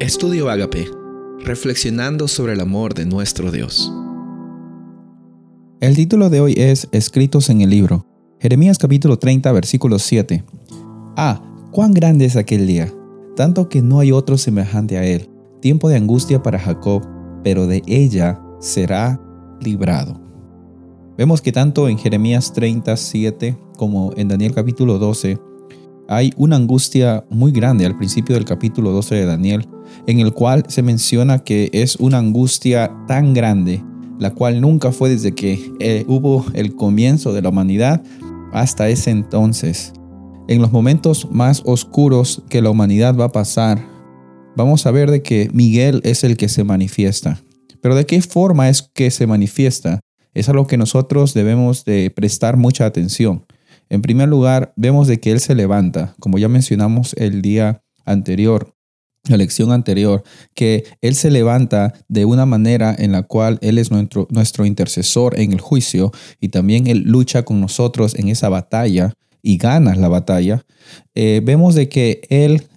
Estudio Agape, reflexionando sobre el amor de nuestro Dios. El título de hoy es Escritos en el libro. Jeremías capítulo 30, versículo 7. Ah, cuán grande es aquel día, tanto que no hay otro semejante a él. Tiempo de angustia para Jacob, pero de ella será librado. Vemos que tanto en Jeremías 37 como en Daniel capítulo 12 hay una angustia muy grande al principio del capítulo 12 de Daniel, en el cual se menciona que es una angustia tan grande, la cual nunca fue desde que eh, hubo el comienzo de la humanidad hasta ese entonces. En los momentos más oscuros que la humanidad va a pasar, vamos a ver de que Miguel es el que se manifiesta. Pero ¿de qué forma es que se manifiesta? Es a lo que nosotros debemos de prestar mucha atención. En primer lugar, vemos de que Él se levanta, como ya mencionamos el día anterior, la lección anterior, que Él se levanta de una manera en la cual Él es nuestro, intercesor en el juicio y también Él lucha con nosotros en esa batalla y gana la batalla. Eh, vemos de que Él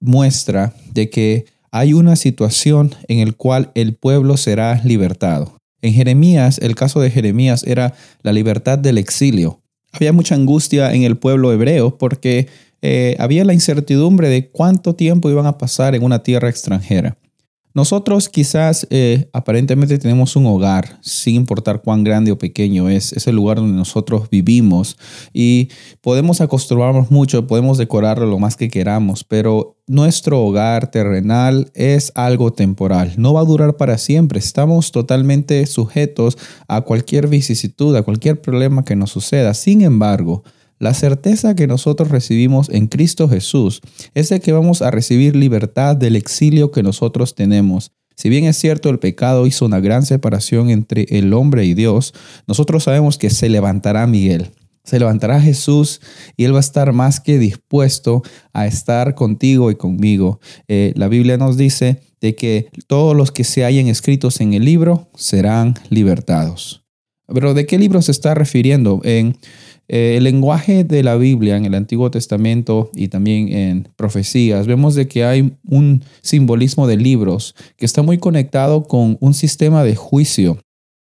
muestra de que hay una situación en la cual el pueblo será libertado. En Jeremías, el caso de Jeremías era la libertad del exilio. Había mucha angustia en el pueblo hebreo porque eh, había la incertidumbre de cuánto tiempo iban a pasar en una tierra extranjera. Nosotros quizás eh, aparentemente tenemos un hogar, sin importar cuán grande o pequeño es, es el lugar donde nosotros vivimos y podemos acostumbrarnos mucho, podemos decorarlo lo más que queramos, pero nuestro hogar terrenal es algo temporal, no va a durar para siempre, estamos totalmente sujetos a cualquier vicisitud, a cualquier problema que nos suceda. Sin embargo, la certeza que nosotros recibimos en Cristo Jesús es de que vamos a recibir libertad del exilio que nosotros tenemos. Si bien es cierto el pecado hizo una gran separación entre el hombre y Dios, nosotros sabemos que se levantará Miguel. Se levantará Jesús y Él va a estar más que dispuesto a estar contigo y conmigo. Eh, la Biblia nos dice de que todos los que se hayan escritos en el libro serán libertados. Pero ¿de qué libro se está refiriendo? En eh, el lenguaje de la Biblia en el Antiguo Testamento y también en profecías, vemos de que hay un simbolismo de libros que está muy conectado con un sistema de juicio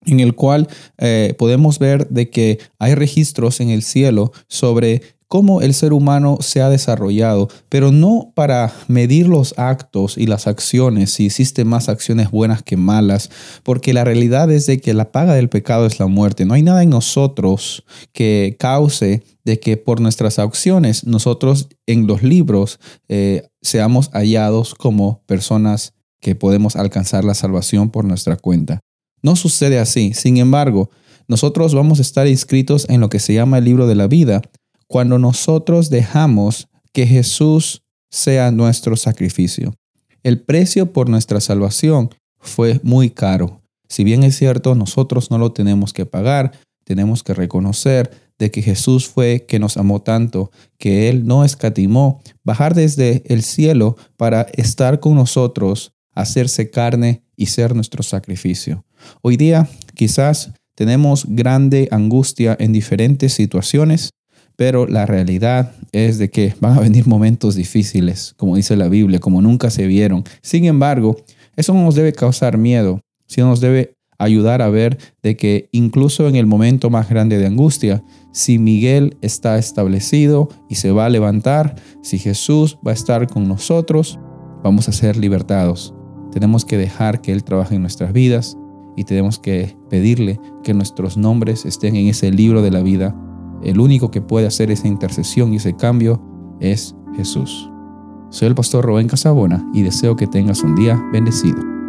en el cual eh, podemos ver de que hay registros en el cielo sobre cómo el ser humano se ha desarrollado, pero no para medir los actos y las acciones, si existen más acciones buenas que malas, porque la realidad es de que la paga del pecado es la muerte. No hay nada en nosotros que cause de que por nuestras acciones nosotros en los libros eh, seamos hallados como personas que podemos alcanzar la salvación por nuestra cuenta. No sucede así. Sin embargo, nosotros vamos a estar inscritos en lo que se llama el libro de la vida, cuando nosotros dejamos que Jesús sea nuestro sacrificio. El precio por nuestra salvación fue muy caro. Si bien es cierto, nosotros no lo tenemos que pagar, tenemos que reconocer de que Jesús fue que nos amó tanto, que Él no escatimó bajar desde el cielo para estar con nosotros, hacerse carne y ser nuestro sacrificio. Hoy día quizás tenemos grande angustia en diferentes situaciones, pero la realidad es de que van a venir momentos difíciles, como dice la Biblia, como nunca se vieron. Sin embargo, eso no nos debe causar miedo, sino nos debe ayudar a ver de que incluso en el momento más grande de angustia, si Miguel está establecido y se va a levantar, si Jesús va a estar con nosotros, vamos a ser libertados. Tenemos que dejar que Él trabaje en nuestras vidas y tenemos que pedirle que nuestros nombres estén en ese libro de la vida el único que puede hacer esa intercesión y ese cambio es Jesús. Soy el pastor Rubén Casabona y deseo que tengas un día bendecido.